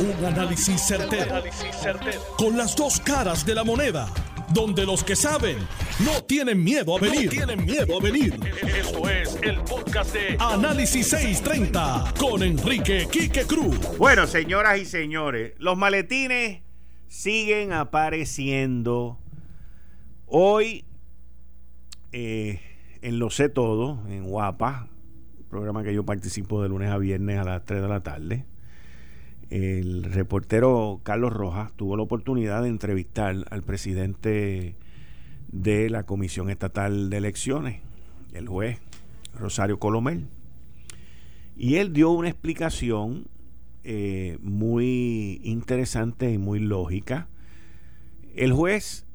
Un análisis certero, Con las dos caras de la moneda. Donde los que saben no tienen miedo a venir. tienen miedo a venir. Esto es el podcast de Análisis 630 con Enrique Quique Cruz. Bueno, señoras y señores, los maletines siguen apareciendo. Hoy eh, en Lo Sé Todo, en Guapa, programa que yo participo de lunes a viernes a las 3 de la tarde, el reportero Carlos Rojas tuvo la oportunidad de entrevistar al presidente de la Comisión Estatal de Elecciones, el juez Rosario Colomel. Y él dio una explicación eh, muy interesante y muy lógica. El juez,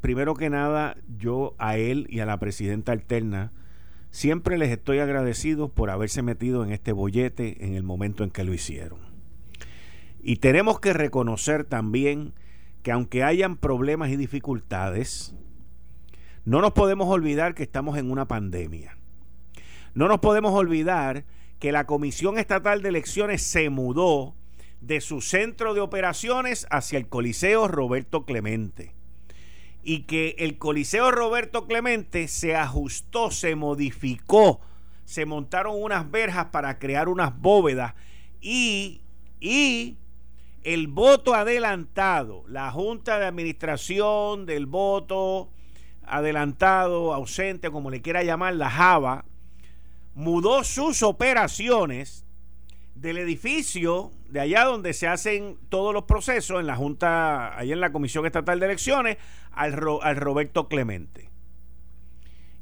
primero que nada, yo a él y a la presidenta alterna, siempre les estoy agradecido por haberse metido en este bollete en el momento en que lo hicieron y tenemos que reconocer también que aunque hayan problemas y dificultades, no nos podemos olvidar que estamos en una pandemia. No nos podemos olvidar que la Comisión Estatal de Elecciones se mudó de su centro de operaciones hacia el Coliseo Roberto Clemente. Y que el Coliseo Roberto Clemente se ajustó, se modificó, se montaron unas verjas para crear unas bóvedas y, y el voto adelantado, la Junta de Administración del voto adelantado, ausente, como le quiera llamar, la Java, mudó sus operaciones del edificio de allá donde se hacen todos los procesos en la Junta, allá en la Comisión Estatal de Elecciones, al, al Roberto Clemente.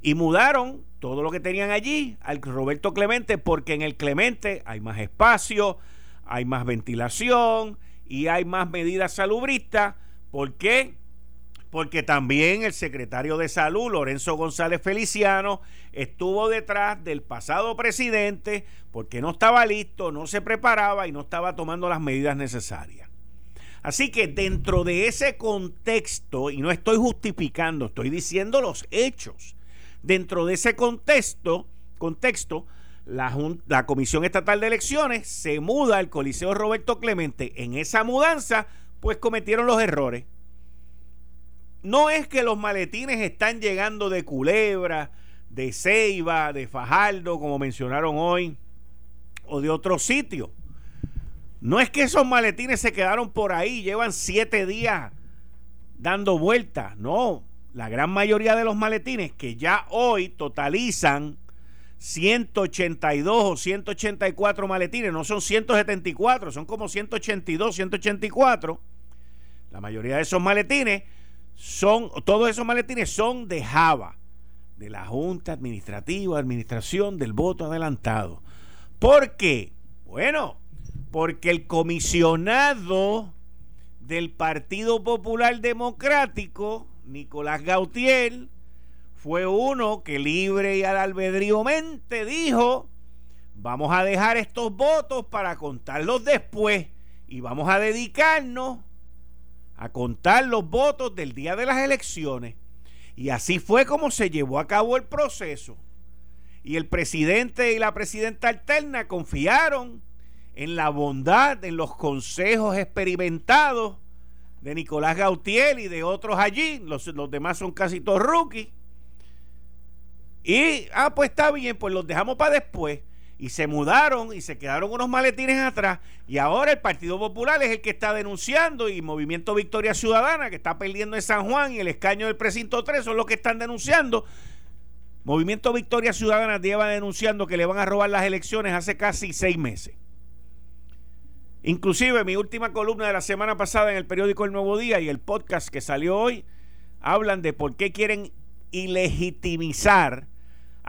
Y mudaron todo lo que tenían allí al Roberto Clemente porque en el Clemente hay más espacio, hay más ventilación, y hay más medidas salubristas. ¿Por qué? Porque también el secretario de Salud, Lorenzo González Feliciano, estuvo detrás del pasado presidente porque no estaba listo, no se preparaba y no estaba tomando las medidas necesarias. Así que dentro de ese contexto, y no estoy justificando, estoy diciendo los hechos, dentro de ese contexto, contexto la, Comisión Estatal de Elecciones se muda al Coliseo Roberto Clemente. En esa mudanza, pues cometieron los errores. No es que los maletines están llegando de Culebra, de Ceiba, de Fajardo, como mencionaron hoy, o de otro sitio. No es que esos maletines se quedaron por ahí, llevan siete días dando vueltas. No, la gran mayoría de los maletines que ya hoy totalizan 182 o 184 maletines, no son 174, son como 182, 184. La mayoría de esos maletines son, todos esos maletines son de Java, de la Junta Administrativa, Administración del Voto Adelantado. ¿Por qué? Bueno, porque el comisionado del Partido Popular Democrático, Nicolás Gautier, fue uno que libre y al albedrío mente dijo, vamos a dejar estos votos para contarlos después y vamos a dedicarnos a contar los votos del día de las elecciones. Y así fue como se llevó a cabo el proceso. Y el presidente y la presidenta alterna confiaron en la bondad, en los consejos experimentados de Nicolás Gautier y de otros allí. Los, los demás son casi todos rookies y, ah, pues está bien, pues los dejamos para después. Y se mudaron y se quedaron unos maletines atrás. Y ahora el Partido Popular es el que está denunciando y Movimiento Victoria Ciudadana, que está perdiendo en San Juan y el escaño del precinto 3, son los que están denunciando. Movimiento Victoria Ciudadana lleva denunciando que le van a robar las elecciones hace casi seis meses. Inclusive mi última columna de la semana pasada en el periódico El Nuevo Día y el podcast que salió hoy hablan de por qué quieren ilegitimizar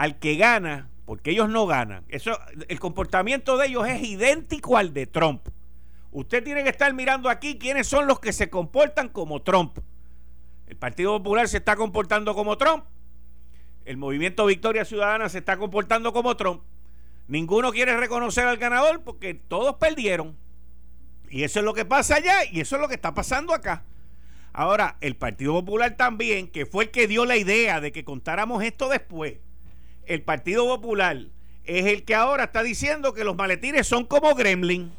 al que gana, porque ellos no ganan. Eso, el comportamiento de ellos es idéntico al de Trump. Usted tiene que estar mirando aquí quiénes son los que se comportan como Trump. El Partido Popular se está comportando como Trump. El Movimiento Victoria Ciudadana se está comportando como Trump. Ninguno quiere reconocer al ganador porque todos perdieron. Y eso es lo que pasa allá y eso es lo que está pasando acá. Ahora, el Partido Popular también, que fue el que dio la idea de que contáramos esto después, el Partido Popular es el que ahora está diciendo que los maletines son como gremlin.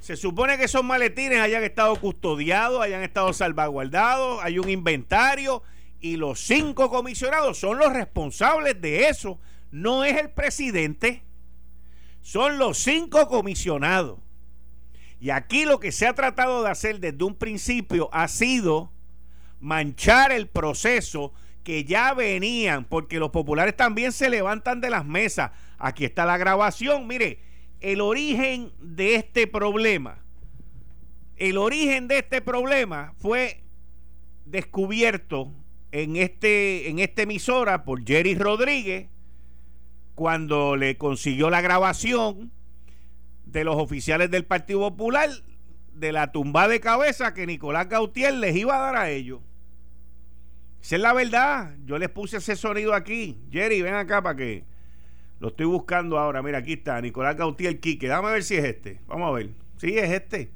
Se supone que esos maletines hayan estado custodiados, hayan estado salvaguardados, hay un inventario y los cinco comisionados son los responsables de eso. No es el presidente, son los cinco comisionados. Y aquí lo que se ha tratado de hacer desde un principio ha sido manchar el proceso que ya venían, porque los populares también se levantan de las mesas. Aquí está la grabación. Mire, el origen de este problema, el origen de este problema fue descubierto en, este, en esta emisora por Jerry Rodríguez cuando le consiguió la grabación de los oficiales del Partido Popular de la tumba de cabeza que Nicolás Gautier les iba a dar a ellos. Esa es la verdad. Yo les puse ese sonido aquí. Jerry, ven acá para que lo estoy buscando ahora. Mira, aquí está Nicolás Gautier Quique. Dame a ver si es este. Vamos a ver. Sí, es este.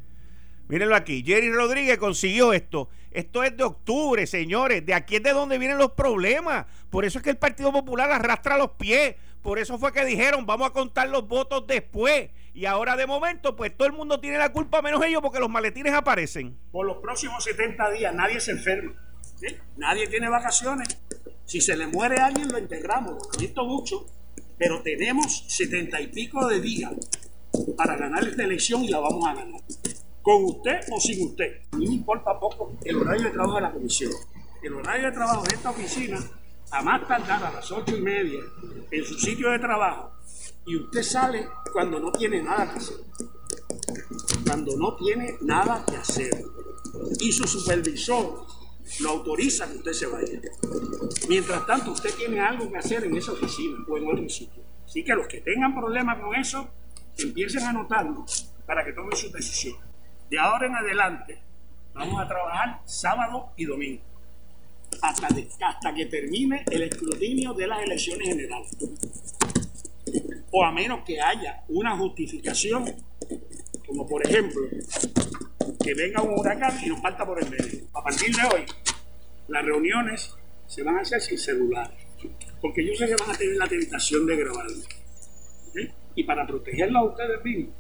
Mírenlo aquí. Jerry Rodríguez consiguió esto. Esto es de octubre, señores. De aquí es de donde vienen los problemas. Por eso es que el Partido Popular arrastra los pies. Por eso fue que dijeron, vamos a contar los votos después. Y ahora de momento, pues todo el mundo tiene la culpa menos ellos porque los maletines aparecen. Por los próximos 70 días nadie se enferma. Nadie tiene vacaciones. Si se le muere a alguien, lo integramos. Lo mucho. Pero tenemos 70 y pico de días para ganar esta elección y la vamos a ganar. Con usted o sin usted. A mí me importa poco el horario de trabajo de la comisión. El horario de trabajo de esta oficina a más tardar a las ocho y media en su sitio de trabajo y usted sale cuando no tiene nada que hacer. Cuando no tiene nada que hacer. Y su supervisor lo autoriza que usted se vaya. Mientras tanto, usted tiene algo que hacer en esa oficina o en otro sitio. Así que los que tengan problemas con eso, empiecen a anotarlo para que tomen su decisión. De ahora en adelante, vamos a trabajar sábado y domingo hasta, hasta que termine el escrutinio de las elecciones generales. O a menos que haya una justificación, como por ejemplo, que venga un huracán y nos falta por el medio. A partir de hoy, las reuniones se van a hacer sin celular, porque yo sé que van a tener la tentación de grabarlo. Y para protegerlo a ustedes mismos,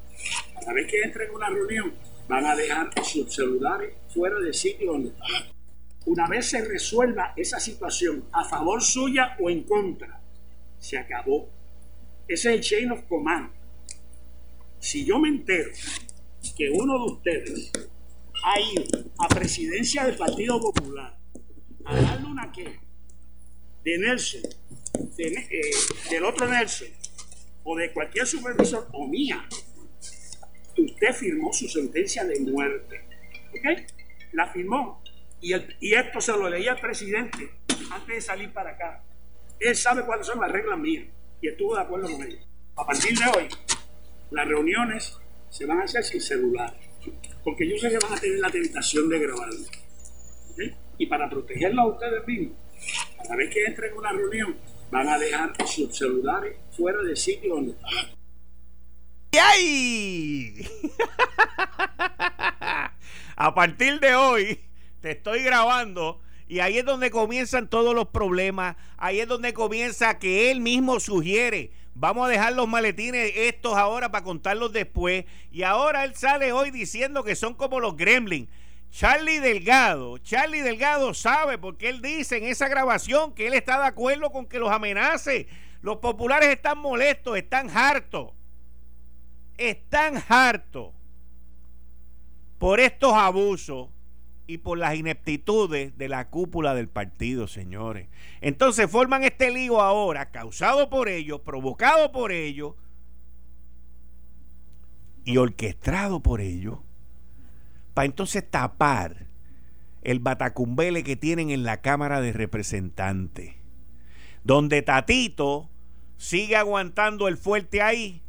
cada vez que entren en una reunión, van a dejar sus celulares fuera del sitio donde están una vez se resuelva esa situación a favor suya o en contra, se acabó. Ese es el chain of command. Si yo me entero que uno de ustedes ha ido a presidencia del Partido Popular a darle una queja de Nelson, eh, del otro Nelson, o de cualquier supervisor, o mía, usted firmó su sentencia de muerte. ¿Ok? La firmó y, esto se lo leía al presidente antes de salir para acá. Él sabe cuáles son las reglas mías y estuvo de acuerdo con ellas. A partir de hoy, las reuniones se van a hacer sin celular, porque sé que van a tener la tentación de grabarlo. Y para protegerlo a ustedes mismos, cada vez que entren en una reunión, van a dejar sus celulares fuera del sitio donde están. ¡Ay! a partir de hoy, te estoy grabando. Y ahí es donde comienzan todos los problemas. Ahí es donde comienza que él mismo sugiere. Vamos a dejar los maletines estos ahora para contarlos después. Y ahora él sale hoy diciendo que son como los gremlins. Charlie Delgado, Charlie Delgado sabe porque él dice en esa grabación que él está de acuerdo con que los amenace. Los populares están molestos, están hartos. Están hartos por estos abusos y por las ineptitudes de la cúpula del partido, señores. Entonces forman este lío ahora, causado por ellos, provocado por ellos y orquestado por ellos, para entonces tapar el batacumbele que tienen en la Cámara de Representantes, donde Tatito sigue aguantando el fuerte ahí.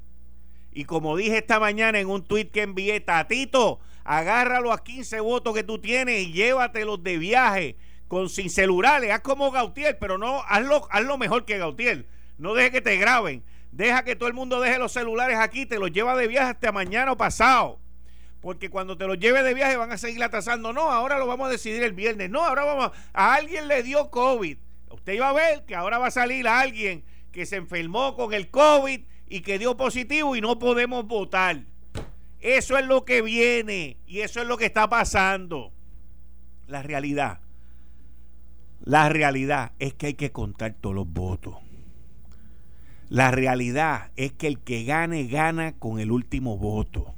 Y como dije esta mañana en un tuit que envié, Tatito, agárralo a 15 votos que tú tienes y llévatelos de viaje con sin celulares. Haz como Gautier, pero no, hazlo, hazlo mejor que Gautier. No deje que te graben. Deja que todo el mundo deje los celulares aquí, te los lleva de viaje hasta mañana o pasado. Porque cuando te los lleve de viaje van a seguir atrasando. No, ahora lo vamos a decidir el viernes. No, ahora vamos. A, a alguien le dio COVID. Usted iba a ver que ahora va a salir alguien que se enfermó con el COVID y que dio positivo y no podemos votar. Eso es lo que viene y eso es lo que está pasando. La realidad, la realidad es que hay que contar todos los votos. La realidad es que el que gane, gana con el último voto.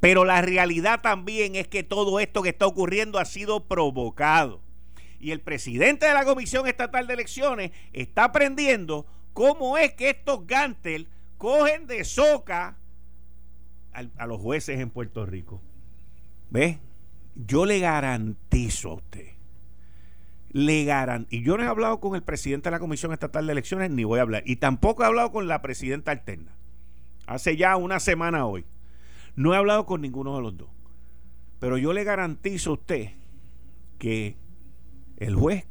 Pero la realidad también es que todo esto que está ocurriendo ha sido provocado. Y el presidente de la Comisión Estatal de Elecciones está aprendiendo cómo es que estos Gantel cogen de soca a, los jueces en Puerto Rico. ¿Ve? Yo le garantizo a usted le garantizo. Y yo no he hablado con el presidente de la Comisión Estatal de Elecciones, ni voy a hablar. Y tampoco he hablado con la presidenta alterna. Hace ya una semana hoy. No he hablado con ninguno de los dos. Pero yo le garantizo a usted que el juez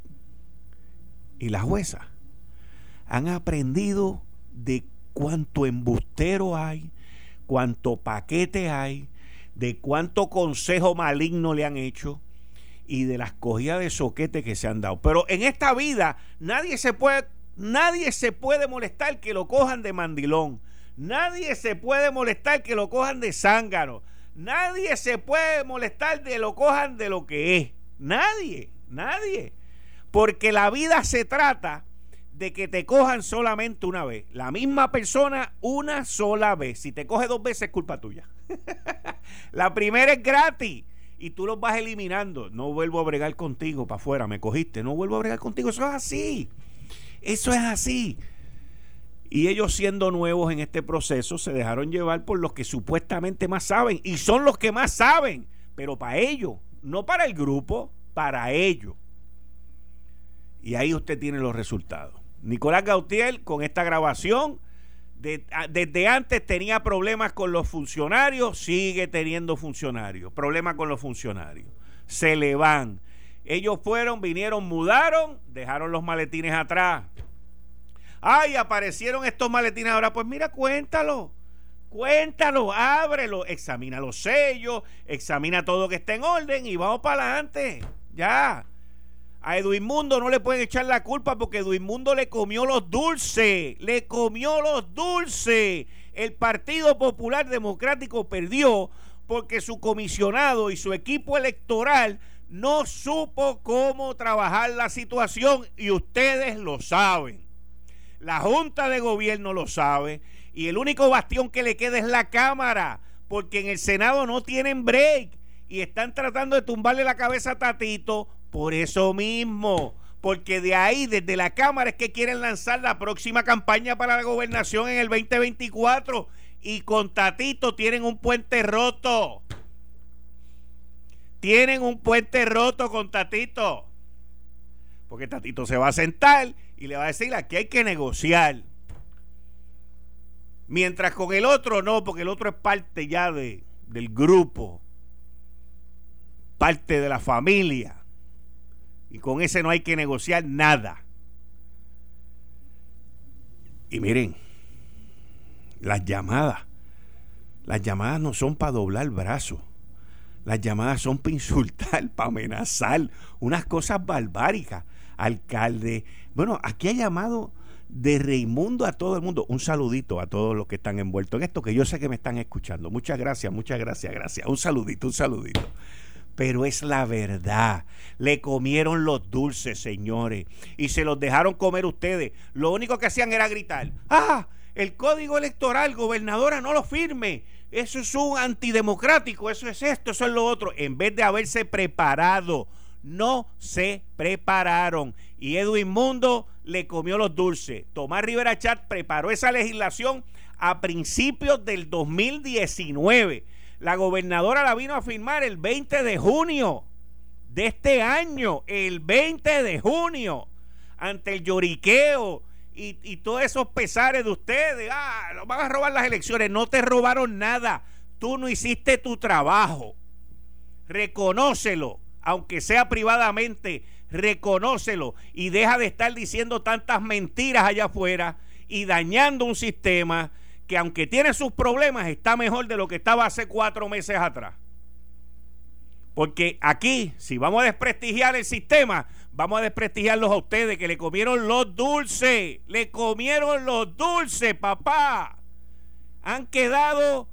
y la jueza han aprendido de cuánto embustero hay, cuánto paquete hay, de cuánto consejo maligno le han hecho y de las cogidas de soquete que se han dado. Pero en esta vida nadie se puede, nadie se puede molestar que lo cojan de mandilón. Nadie se puede molestar que lo cojan de zángano. Nadie se puede molestar de lo cojan de lo que es. Nadie, nadie. Porque la vida se trata de que te cojan solamente una vez. La misma persona una sola vez. Si te coge dos veces es culpa tuya. la primera es gratis y tú los vas eliminando. No vuelvo a bregar contigo para afuera, me cogiste. No vuelvo a bregar contigo. Eso es así. Eso es así. Y ellos siendo nuevos en este proceso se dejaron llevar por los que supuestamente más saben. Y son los que más saben. Pero para ellos, no para el grupo, para ellos. Y ahí usted tiene los resultados. Nicolás Gautier con esta grabación, desde antes tenía problemas con los funcionarios, sigue teniendo funcionarios, problemas con los funcionarios. Se le van. Ellos fueron, vinieron, mudaron, dejaron los maletines atrás Ay, aparecieron estos maletines ahora. Pues mira, cuéntalo. Cuéntalo, ábrelo, examina los sellos, examina todo que esté en orden y vamos para adelante. Ya. A Edwin no le pueden echar la culpa porque Edwin le comió los dulces. Le comió los dulces. El Partido Popular Democrático perdió porque su comisionado y su equipo electoral no supo cómo trabajar la situación y ustedes lo saben. La Junta de Gobierno lo sabe y el único bastión que le queda es la Cámara, porque en el Senado no tienen break y están tratando de tumbarle la cabeza a Tatito por eso mismo. Porque de ahí, desde la Cámara, es que quieren lanzar la próxima campaña para la gobernación en el 2024. Y con Tatito tienen un puente roto. Tienen un puente roto con Tatito. Porque Tatito se va a sentar y le va a decir, aquí hay que negociar. Mientras con el otro no, porque el otro es parte ya de, del grupo, parte de la familia. Y con ese no hay que negociar nada. Y miren, las llamadas, las llamadas no son para doblar el brazo. Las llamadas son para insultar, para amenazar, unas cosas barbáricas. Alcalde, bueno, aquí ha llamado de Reimundo a todo el mundo. Un saludito a todos los que están envueltos en esto, que yo sé que me están escuchando. Muchas gracias, muchas gracias, gracias. Un saludito, un saludito. Pero es la verdad. Le comieron los dulces, señores, y se los dejaron comer ustedes. Lo único que hacían era gritar, ah, el código electoral, gobernadora, no lo firme. Eso es un antidemocrático, eso es esto, eso es lo otro. En vez de haberse preparado no se prepararon. Y Edwin Mundo le comió los dulces. Tomás Rivera Chat preparó esa legislación a principios del 2019. La gobernadora la vino a firmar el 20 de junio de este año, el 20 de junio, ante el lloriqueo y, y todos esos pesares de ustedes. Ah, nos van a robar las elecciones. No te robaron nada. Tú no hiciste tu trabajo. Reconócelo aunque sea privadamente, reconócelo y deja de estar diciendo tantas mentiras allá afuera y dañando un sistema que aunque tiene sus problemas está mejor de lo que estaba hace cuatro meses atrás. Porque aquí, si vamos a desprestigiar el sistema, vamos a desprestigiarlos a ustedes que le comieron los dulces, le comieron los dulces, papá. Han quedado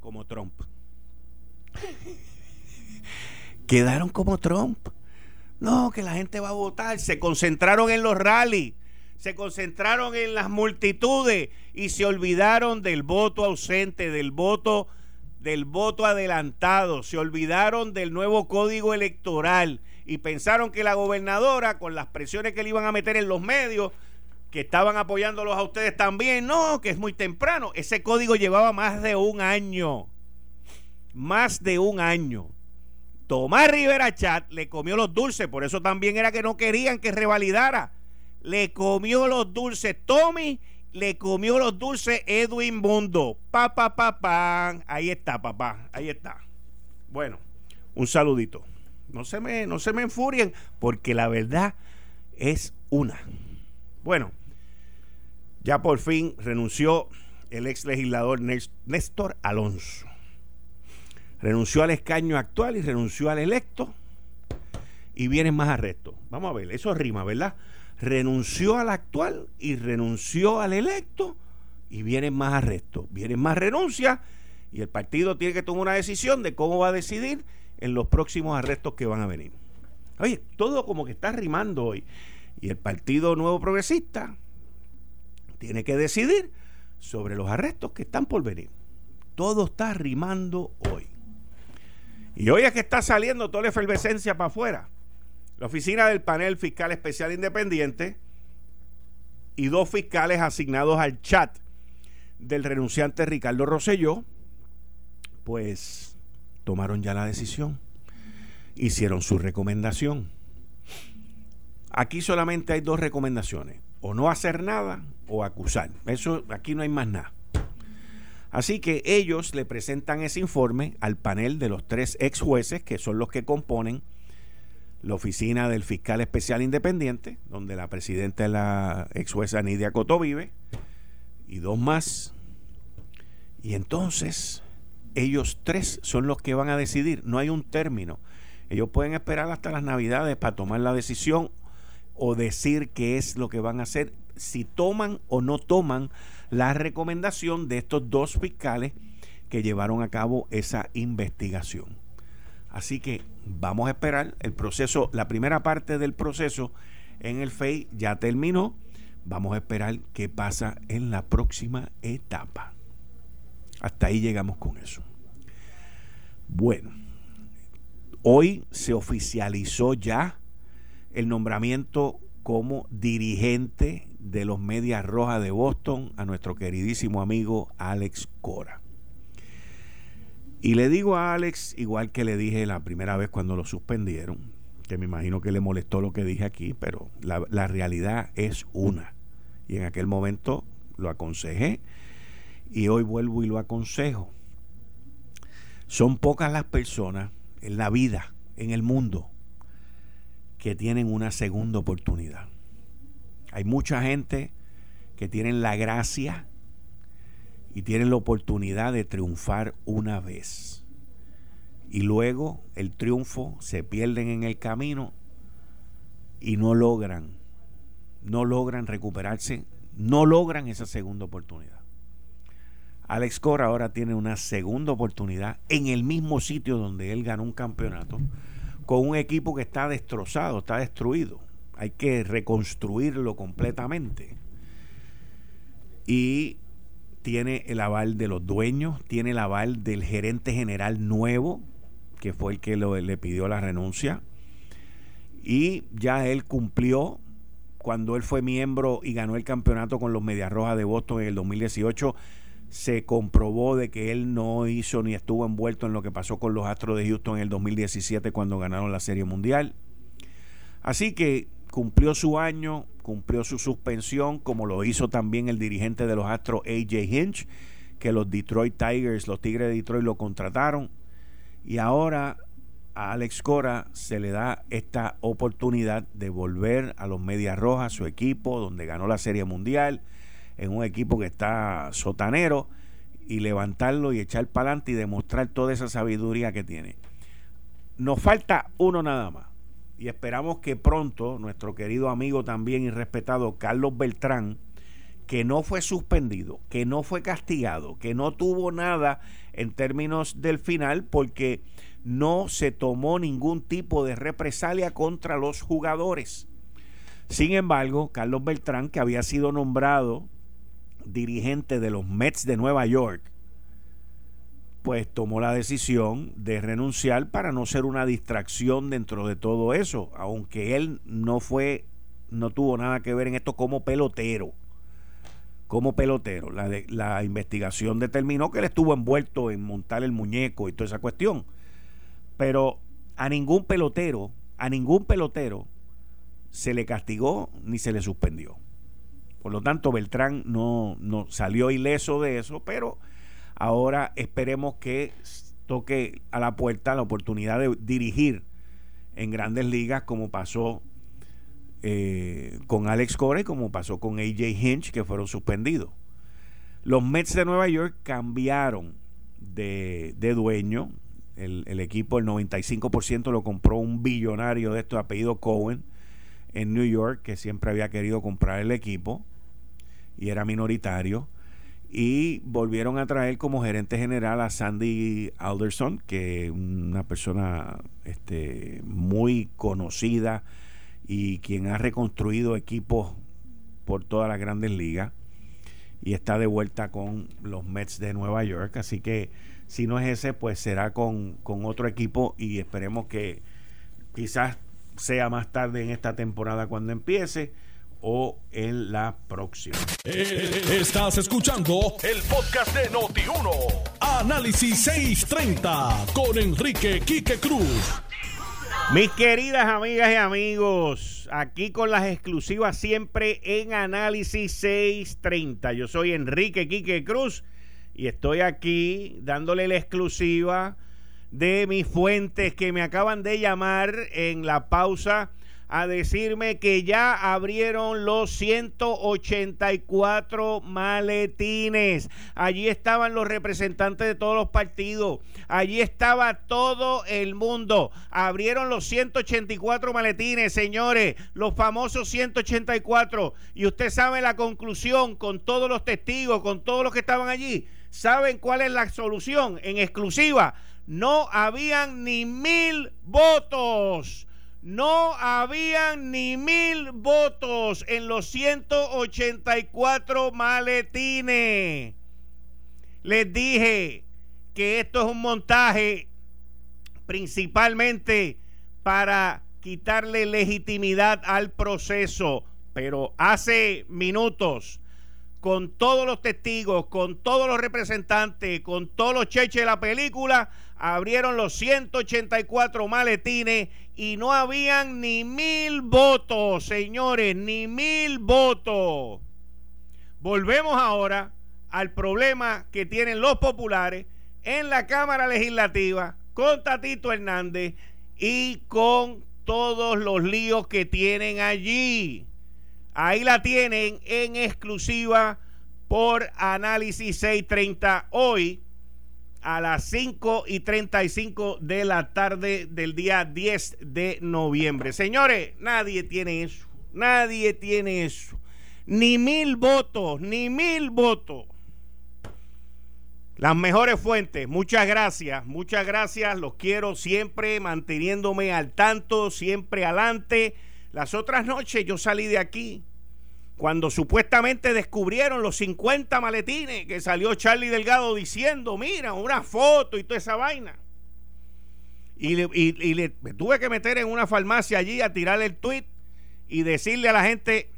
como Trump. quedaron como Trump. No, que la gente va a votar. Se concentraron en los rallies, se concentraron en las multitudes y se olvidaron del voto ausente, del voto del voto adelantado, se olvidaron del nuevo código electoral y pensaron que la gobernadora, con las presiones que le iban a meter en los medios, que estaban apoyándolos a ustedes también, no, que es muy temprano. Ese código llevaba más de un año. Más de un año. Tomás Rivera Chat le comió los dulces, por eso también era que no querían que revalidara. Le comió los dulces Tommy, le comió los dulces Edwin Mundo. Pa, pa. Ahí está, papá, ahí está. Bueno, un saludito. No se me, no se me enfurien, porque la verdad es una. Bueno, ya por fin renunció el ex legislador Néstor Alonso. Renunció al escaño actual y renunció al electo. Y vienen más arrestos. Vamos a ver, eso rima, ¿verdad? Renunció al actual y renunció al electo. Y vienen más arrestos. Vienen más renuncias. Y el partido tiene que tomar una decisión de cómo va a decidir en los próximos arrestos que van a venir. Oye, todo como que está rimando hoy. Y el Partido Nuevo Progresista tiene que decidir sobre los arrestos que están por venir. Todo está rimando hoy. Y hoy es que está saliendo toda la efervescencia para afuera. La oficina del panel fiscal especial independiente y dos fiscales asignados al chat del renunciante Ricardo Rosselló, pues tomaron ya la decisión, hicieron su recomendación. Aquí solamente hay dos recomendaciones, o no hacer nada o acusar. Eso aquí no hay más nada. Así que ellos le presentan ese informe al panel de los tres ex jueces, que son los que componen la oficina del fiscal especial independiente, donde la presidenta es la ex jueza Nidia Coto vive, y dos más. Y entonces ellos tres son los que van a decidir, no hay un término. Ellos pueden esperar hasta las navidades para tomar la decisión o decir qué es lo que van a hacer, si toman o no toman la recomendación de estos dos fiscales que llevaron a cabo esa investigación. Así que vamos a esperar el proceso, la primera parte del proceso en el FEI ya terminó. Vamos a esperar qué pasa en la próxima etapa. Hasta ahí llegamos con eso. Bueno, hoy se oficializó ya el nombramiento como dirigente de los Medias Rojas de Boston a nuestro queridísimo amigo Alex Cora. Y le digo a Alex, igual que le dije la primera vez cuando lo suspendieron, que me imagino que le molestó lo que dije aquí, pero la, realidad es una. Y en aquel momento lo aconsejé y hoy vuelvo y lo aconsejo. Son pocas las personas en la vida, en el mundo, que tienen una segunda oportunidad. Hay mucha gente que tienen la gracia y tienen la oportunidad de triunfar una vez. Y luego el triunfo se pierden en el camino y no logran, no logran recuperarse, no logran esa segunda oportunidad. Alex Cora ahora tiene una segunda oportunidad en el mismo sitio donde él ganó un campeonato con un equipo que está destrozado, está destruido. Hay que reconstruirlo completamente. Y tiene el aval de los dueños, tiene el aval del gerente general nuevo, que fue el que le pidió la renuncia. Y ya él cumplió cuando él fue miembro y ganó el campeonato con los Medias Rojas de Boston en el 2018 se comprobó de que él no hizo ni estuvo envuelto en lo que pasó con los Astros de Houston en el 2017 cuando ganaron la Serie Mundial. Así que cumplió su año, cumplió su suspensión, como lo hizo también el dirigente de los Astros, AJ Hinch, que los Detroit Tigers, los Tigres de Detroit lo contrataron. Y ahora a Alex Cora se le da esta oportunidad de volver a los Medias Rojas, su equipo, donde ganó la Serie Mundial en un equipo que está sotanero y levantarlo y echar para adelante y demostrar toda esa sabiduría que tiene. Nos falta uno nada más. Y esperamos que pronto nuestro querido amigo también y respetado Carlos Beltrán, que no fue suspendido, que no fue castigado, que no tuvo nada en términos del final porque no se tomó ningún tipo de represalia contra los jugadores. Sin embargo, Carlos Beltrán, que había sido nombrado dirigente de los Mets de Nueva York, pues tomó la decisión de renunciar para no ser una distracción dentro de todo eso, aunque él no fue, no tuvo nada que ver en esto como pelotero. Como pelotero. La, la investigación determinó que él estuvo envuelto en montar el muñeco y toda esa cuestión. Pero a ningún pelotero, a ningún pelotero se le castigó ni se le suspendió. Por lo tanto, Beltrán no, no salió ileso de eso, pero ahora esperemos que toque a la puerta la oportunidad de dirigir en grandes ligas como pasó eh, con Alex Cora y como pasó con AJ Hinch que fueron suspendidos. Los Mets de Nueva York cambiaron de, de dueño. El, el, equipo, el 95% lo compró un billonario de estos apellido Cohen en New York que siempre había querido comprar el equipo y era minoritario. Y volvieron a traer como gerente general a Sandy Alderson, que es una persona este, muy conocida y quien ha reconstruido equipos por todas las grandes ligas y está de vuelta con los Mets de Nueva York. Así que si no es ese, pues será con, con otro equipo y esperemos que quizás sea más tarde en esta temporada cuando empiece o en la próxima. Eh, estás escuchando el podcast de Noti1. Análisis 630 con Enrique Quique Cruz. Mis queridas amigas y amigos, aquí con las exclusivas siempre en Análisis 630. Yo soy Enrique Quique Cruz y estoy aquí dándole la exclusiva de mis fuentes que me acaban de llamar en la pausa a decirme que ya abrieron los 184 maletines. Allí estaban los representantes de todos los partidos. Allí estaba todo el mundo. Abrieron los 184 maletines, señores, los famosos 184. Y usted sabe la conclusión con todos los testigos, con todos los que estaban allí. ¿Saben cuál es la solución? En exclusiva no habían ni mil votos. No habían ni mil votos en los 184 maletines. Les dije que esto es un montaje principalmente para quitarle legitimidad al proceso. Pero hace minutos con todos los testigos, con todos los representantes, con todos los cheches de la película, abrieron los 184 maletines y no habían ni mil votos, señores, ni mil votos. Volvemos ahora al problema que tienen los populares en la Cámara Legislativa con Tatito Hernández y con todos los líos que tienen allí. Ahí la tienen en exclusiva por Análisis 630 hoy a las 5 y 35 de la tarde del día 10 de noviembre. Señores, nadie tiene eso. Nadie tiene eso. Ni mil votos, ni mil votos. Las mejores fuentes, muchas gracias, muchas gracias, los quiero siempre manteniéndome al tanto, siempre adelante. Las otras noches yo salí de aquí cuando supuestamente descubrieron los 50 maletines que salió Charlie Delgado diciendo, mira, una foto y toda esa vaina. Y, le, tuve que meter en una farmacia allí a tirarle el tweet y decirle a la gente,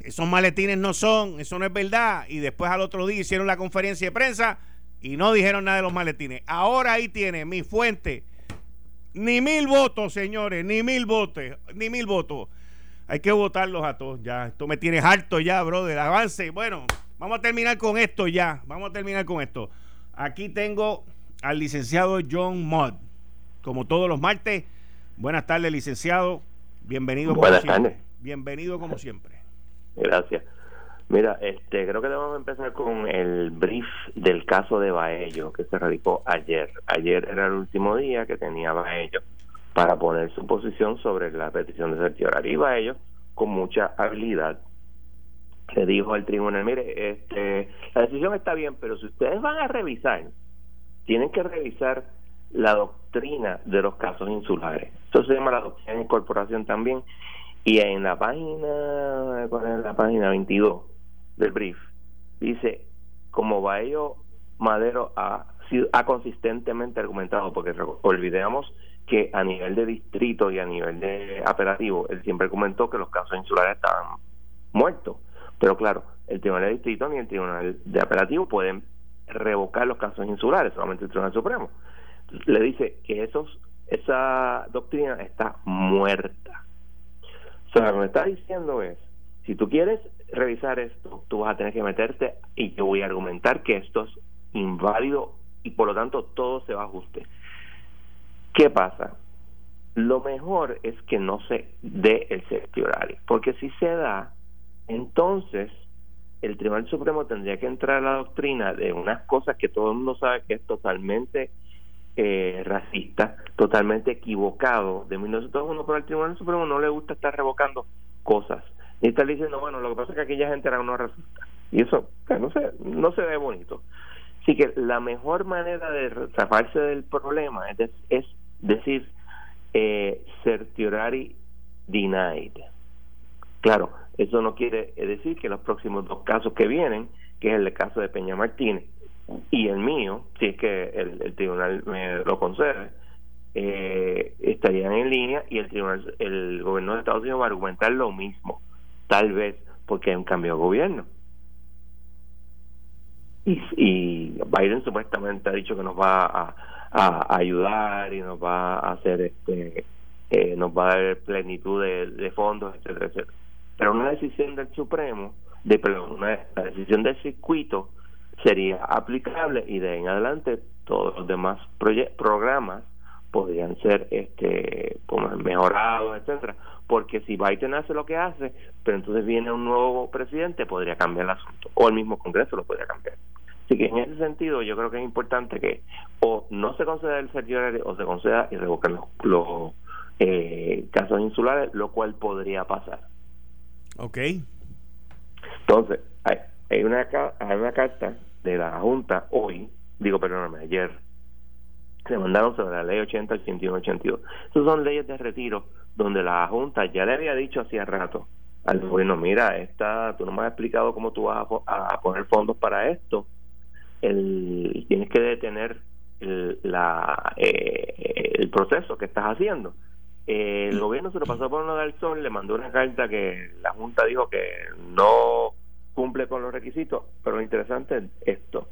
esos maletines no son, eso no es verdad. Y después al otro día hicieron la conferencia de prensa y no dijeron nada de los maletines. Ahora ahí tiene mi fuente. Ni mil votos, señores, ni mil votos, ni mil votos. Hay que votarlos a todos ya. Esto me tiene harto ya, brother. Avance. Bueno, vamos a terminar con esto ya. Vamos a terminar con esto. Aquí tengo al licenciado John Mott. Como todos los martes. Buenas tardes, licenciado. Bienvenido como Buenas tardes. Bienvenido como siempre. Gracias. Mira, este, creo que debemos empezar con el brief del caso de Baello que se radicó ayer. Ayer era el último día que tenía Baello para poner su posición sobre la petición de certiorar. Iba ellos con mucha habilidad le dijo al tribunal, mire, este, la decisión está bien, pero si ustedes van a revisar, tienen que revisar la doctrina de los casos insulares. Eso se llama la doctrina de incorporación también. Y en la página, ¿cuál es la página 22 del brief? Dice, como Baello Madero ha, ha consistentemente argumentado, porque olvidemos que a nivel de distrito y a nivel de apelativo, él siempre comentó que los casos insulares estaban muertos. Pero claro, el Tribunal de Distrito ni el Tribunal de Apelativo pueden revocar los casos insulares, solamente el Tribunal Supremo. Le dice que esos esa doctrina está muerta. O sea, lo que está diciendo es, si tú quieres revisar esto, tú vas a tener que meterte y yo voy a argumentar que esto es inválido y por lo tanto todo se va a ajuste. ¿Qué pasa? Lo mejor es que no se dé el horario, porque si se da, entonces el Tribunal Supremo tendría que entrar a la doctrina de unas cosas que todo el mundo sabe que es totalmente eh, racista, totalmente equivocado de 1901, pero al Tribunal Supremo no le gusta estar revocando cosas. Y está diciendo, bueno, lo que pasa es que aquella gente era una racista. Y eso no, se, no se ve bonito. Así que la mejor manera de zafarse del problema es, es decir eh, certiorari denied. Claro, eso no quiere decir que los próximos dos casos que vienen, que es el caso de Peña Martínez y el mío, si es que el, tribunal me lo concede, eh, estarían en línea y el tribunal, el gobierno de Estados Unidos va a argumentar lo mismo, tal vez porque hay un cambio de gobierno. Y, y Biden supuestamente ha dicho que nos va a, a ayudar y nos va a hacer este eh, nos va a dar plenitud de, fondos etcétera etcétera. Pero una decisión del Supremo, de perdón, una, la decisión del circuito sería aplicable y de en adelante todos los demás programas podrían ser este mejorados, etcétera, porque si Biden hace lo que hace, pero entonces viene un nuevo presidente, podría cambiar el asunto, o el mismo Congreso lo podría cambiar. Así que en ese sentido yo creo que es importante que o no se conceda el certiorari o se conceda y revoquen los, eh, casos insulares, lo cual podría pasar. Ok. Entonces, hay, hay, una, hay una carta de la Junta hoy, digo, perdóname, ayer, se mandaron sobre la ley 80 y 8182. Esas son leyes de retiro donde la Junta ya le había dicho hacía rato al gobierno, mira, esta, tú no me has explicado cómo tú vas a, poner fondos para esto, el, tienes que detener el, la, eh, el proceso que estás haciendo el gobierno se lo pasó por uno del sol, le mandó una carta que la Junta dijo que no cumple con los requisitos, pero lo interesante es esto.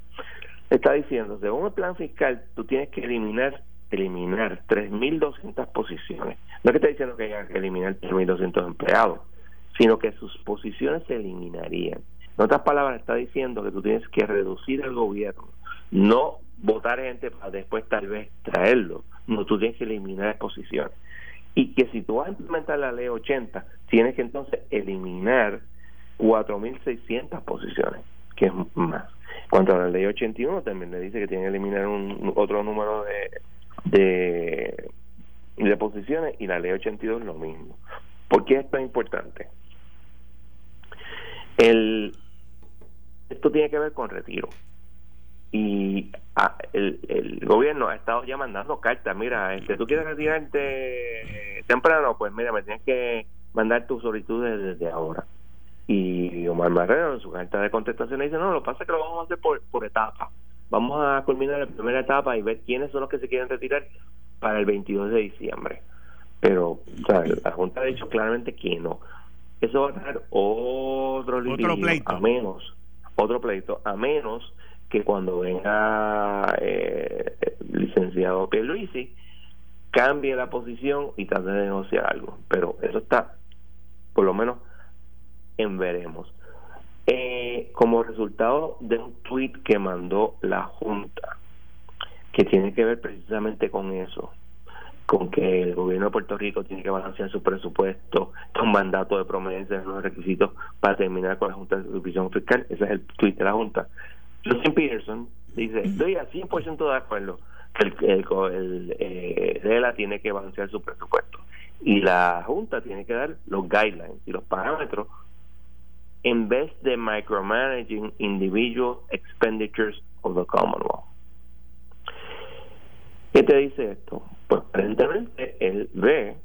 Está diciendo, según el plan fiscal, tú tienes que eliminar eliminar 3.200 posiciones. No es que está diciendo que haya que eliminar 3.200 empleados, sino que sus posiciones se eliminarían. En otras palabras, está diciendo que tú tienes que reducir el gobierno, no votar gente para después tal vez traerlo. No, tú tienes que eliminar posiciones y que si tú vas a implementar la ley 80, tienes que entonces eliminar 4.600 posiciones, que es más. Cuanto a la ley 81, también le dice que tiene que eliminar un, otro número de, de, de posiciones y la ley 82 es lo mismo. ¿Por qué esto es importante? El, esto tiene que ver con retiro y ah, el, el, gobierno ha estado ya mandando cartas, mira, este, tú quieres retirarte temprano, pues mira, me tienes que mandar tus solicitudes desde ahora. Y Omar Marrero en su carta de contestación dice, no, lo que pasa es que lo vamos a hacer por, por etapa. Vamos a culminar la primera etapa y ver quiénes son los que se quieren retirar para el 22 de diciembre. Pero la Junta ha dicho claramente que no. Eso va a traer otro, otro a menos, otro pleito, a menos que cuando venga eh, el licenciado Pierluisi cambie la posición y trate de negociar algo. Pero eso está, por lo menos, en veremos. Eh, como resultado de un tweet que mandó la Junta, que tiene que ver precisamente con eso, con que el gobierno de Puerto Rico tiene que balancear su presupuesto, un mandato de promedio los requisitos para terminar con la Junta de Supervisión Fiscal. Ese es el tweet de la Junta. Justin Peterson dice, estoy al 100% de acuerdo que el, el, eh, tiene que balancear su presupuesto y la Junta tiene que dar los guidelines y los parámetros en vez de micromanaging individual expenditures of the Commonwealth. ¿Qué te dice esto? Pues aparentemente él ve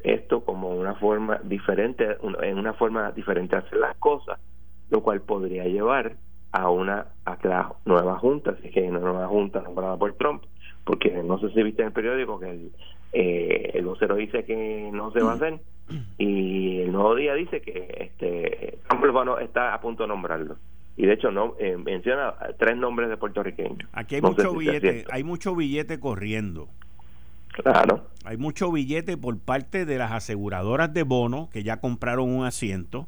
esto como una forma diferente, en una forma diferente de hacer las cosas, lo cual podría llevar a una a la nueva junta, si es que hay una nueva junta nombrada por Trump, porque no sé si viste en el periódico que el, eh, el vocero dice que no se va a hacer y el nuevo día dice que este Trump está a punto de nombrarlo y de hecho no eh, menciona tres nombres de puertorriqueños. Aquí hay mucho billete, hay mucho billete corriendo. Claro. Hay mucho billete por parte de las aseguradoras de bonos que ya compraron un asiento.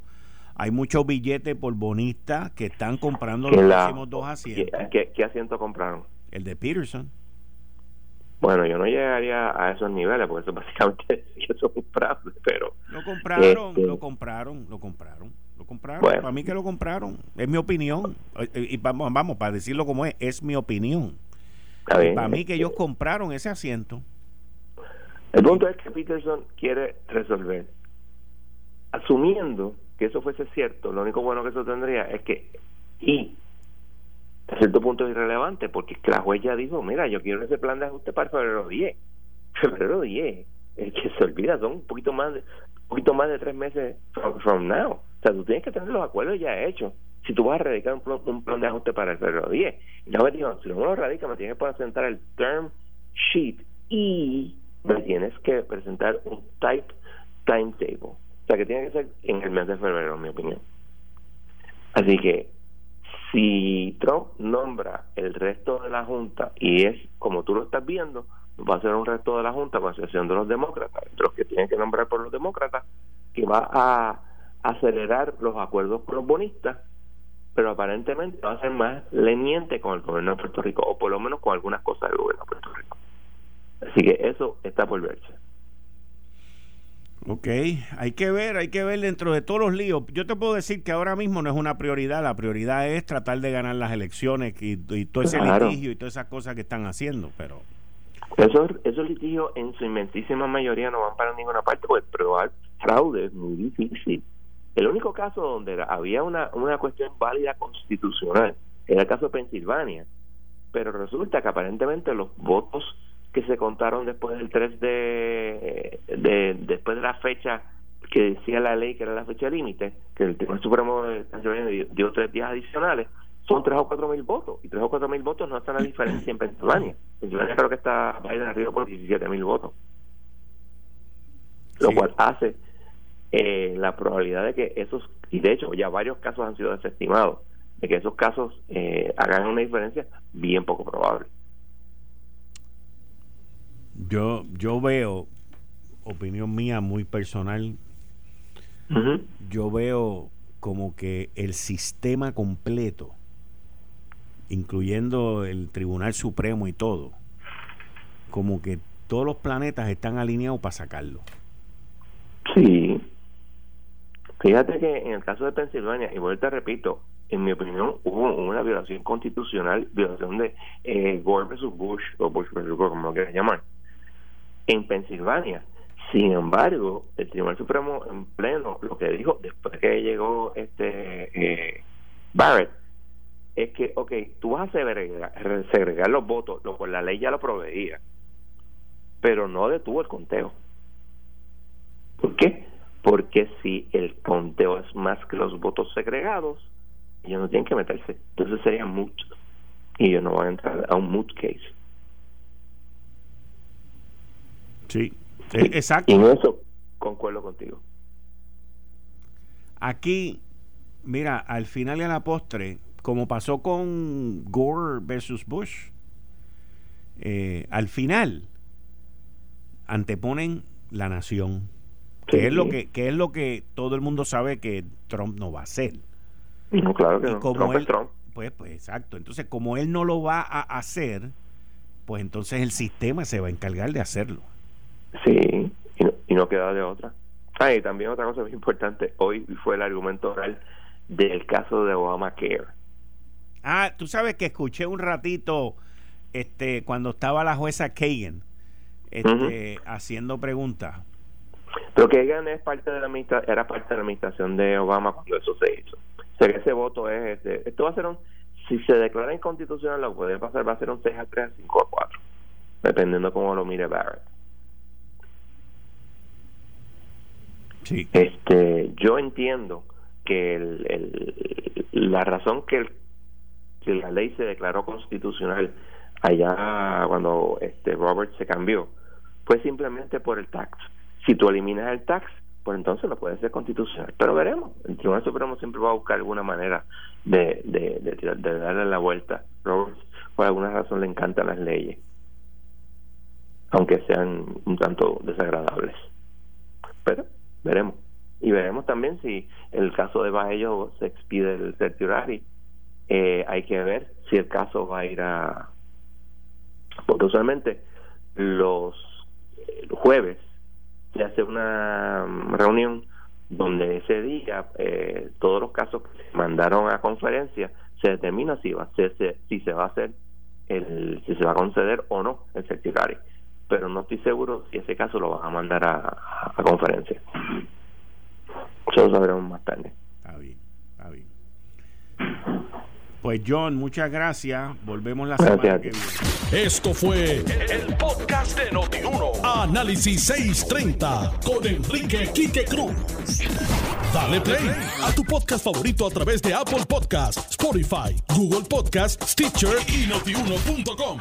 Hay mucho billete por bonistas que están comprando los próximos dos asientos. ¿Qué, ¿Qué, asiento compraron? El de Peterson. Bueno, yo no llegaría a esos niveles porque eso básicamente eso es un pero lo compraron, este lo compraron, lo compraron, Para mí que lo compraron, es mi opinión. Eh, eh, y vamos, vamos para decirlo como es, es mi opinión. Para mí que ellos compraron ese asiento. El punto es que Peterson quiere resolver. Asumiendo que eso fuese cierto, lo único bueno que eso tendría es que y a cierto punto es irrelevante porque la juez ya dijo, mira, yo quiero ese plan de ajuste para febrero 10. Febrero 10, el que se olvida, son un poquito más de, un poquito más de tres meses from, now. Sea, tú tienes que tener los acuerdos ya hechos. Si tú vas a radicar un plan, un plan de ajuste para el febrero 10, y me si no radica, me tienes que presentar el term sheet y me tienes que presentar un type timetable. O sea, que tiene que ser en el mes de febrero, en mi opinión. Así que si Trump nombra el resto de la Junta y es como tú lo estás viendo, va a ser un resto de la Junta con excepción de los demócratas, los que tienen que nombrar por los demócratas, que va a acelerar los acuerdos con los bonistas, pero aparentemente va a ser más leniente con el gobierno de Puerto Rico, o por lo menos con algunas cosas del gobierno de Puerto Rico. Así que eso está por verse. Ok, hay que ver, hay que ver dentro de todos los líos. Yo te puedo decir que ahora mismo no es una prioridad, la prioridad es tratar de ganar las elecciones y, todo ese litigio y todas esas cosas que están haciendo, pero... Esos, esos litigios en su inmensísima mayoría no van para ninguna parte, porque probar fraude es muy difícil. El único caso donde había una, una cuestión válida constitucional era el caso de Pensilvania, pero resulta que aparentemente los votos que se contaron después del 3 de, de después de la fecha que decía la ley que era la fecha límite, que el Tribunal Supremo dio tres días adicionales, son tres o cuatro mil votos. Y tres o cuatro mil votos no están a diferencia en Pensilvania. Pensilvania creo que está Biden arriba por 17 mil votos. Lo cual hace eh, la probabilidad de que esos, y de hecho ya varios casos han sido desestimados, de que esos casos eh, hagan una diferencia bien poco probable. Yo, yo veo, opinión mía muy personal, yo veo como que el sistema completo, incluyendo el Tribunal Supremo y todo, como que todos los planetas están alineados para sacarlo. Sí. Fíjate que en el caso de Pensilvania, y vuelta repito, en mi opinión hubo una violación constitucional, violación de eh, Gore versus Bush, o Bush versus Gore, como lo quieras llamar en Pensilvania. Sin embargo, el Tribunal Supremo en pleno lo que dijo después que llegó este eh, Barrett es que, ok, tú vas a segregar, los votos, lo cual la ley ya lo proveía, pero no detuvo el conteo. ¿Por qué? Porque si el conteo es más que los votos segregados, ellos no tienen que meterse. Entonces serían muchos. Y ellos no van a entrar a un moot case. Sí, exacto. Y en eso concuerdo contigo. Aquí, mira, al final y a la postre, como pasó con Gore versus Bush, eh, al final anteponen la nación, que es lo que, que es lo que todo el mundo sabe que Trump no va a hacer. No, claro que no. Como él, Pues, pues exacto. Entonces, como él no lo va a hacer, pues entonces el sistema se va a encargar de hacerlo. Sí, y no, y no queda de otra. Ah, y también otra cosa muy importante, hoy fue el argumento oral del caso de Obamacare. Ah, tú sabes que escuché un ratito este cuando estaba la jueza Kagan este, haciendo preguntas. Pero Kagan es parte de la era parte de la administración de Obama cuando eso se hizo. O sea que ese voto es, este, esto va a ser un, si se declara inconstitucional, lo que puede pasar va a ser un 6 a 3, 5 a 4, dependiendo cómo lo mire Barrett. Sí. Este, yo entiendo que el, la razón que, el, que la ley se declaró constitucional allá cuando este Robert se cambió fue simplemente por el tax. Si tú eliminas el tax, pues entonces no puede ser constitucional. Pero veremos. El Tribunal Supremo siempre va a buscar alguna manera de, de, de, darle la vuelta. Robert, por alguna razón, le encantan las leyes, aunque sean un tanto desagradables. Pero veremos. Y veremos también si el caso de Baello se expide el certiorari. Eh, hay que ver si el caso va a ir a. Porque usualmente los jueves se hace una reunión donde ese día eh, todos los casos que se mandaron a conferencia se determina si va a ser, si se va a hacer el si se va a conceder o no el certiorari pero no estoy seguro si ese caso lo van a mandar a, conferencia. Eso lo sabremos más tarde. Está bien pues John, muchas gracias. Volvemos la semana que viene. Esto fue el, podcast de Notiuno. Análisis 630 con Enrique Quique Cruz. Dale play a tu podcast favorito a través de Apple Podcasts, Spotify, Google Podcasts, Stitcher y notiuno.com.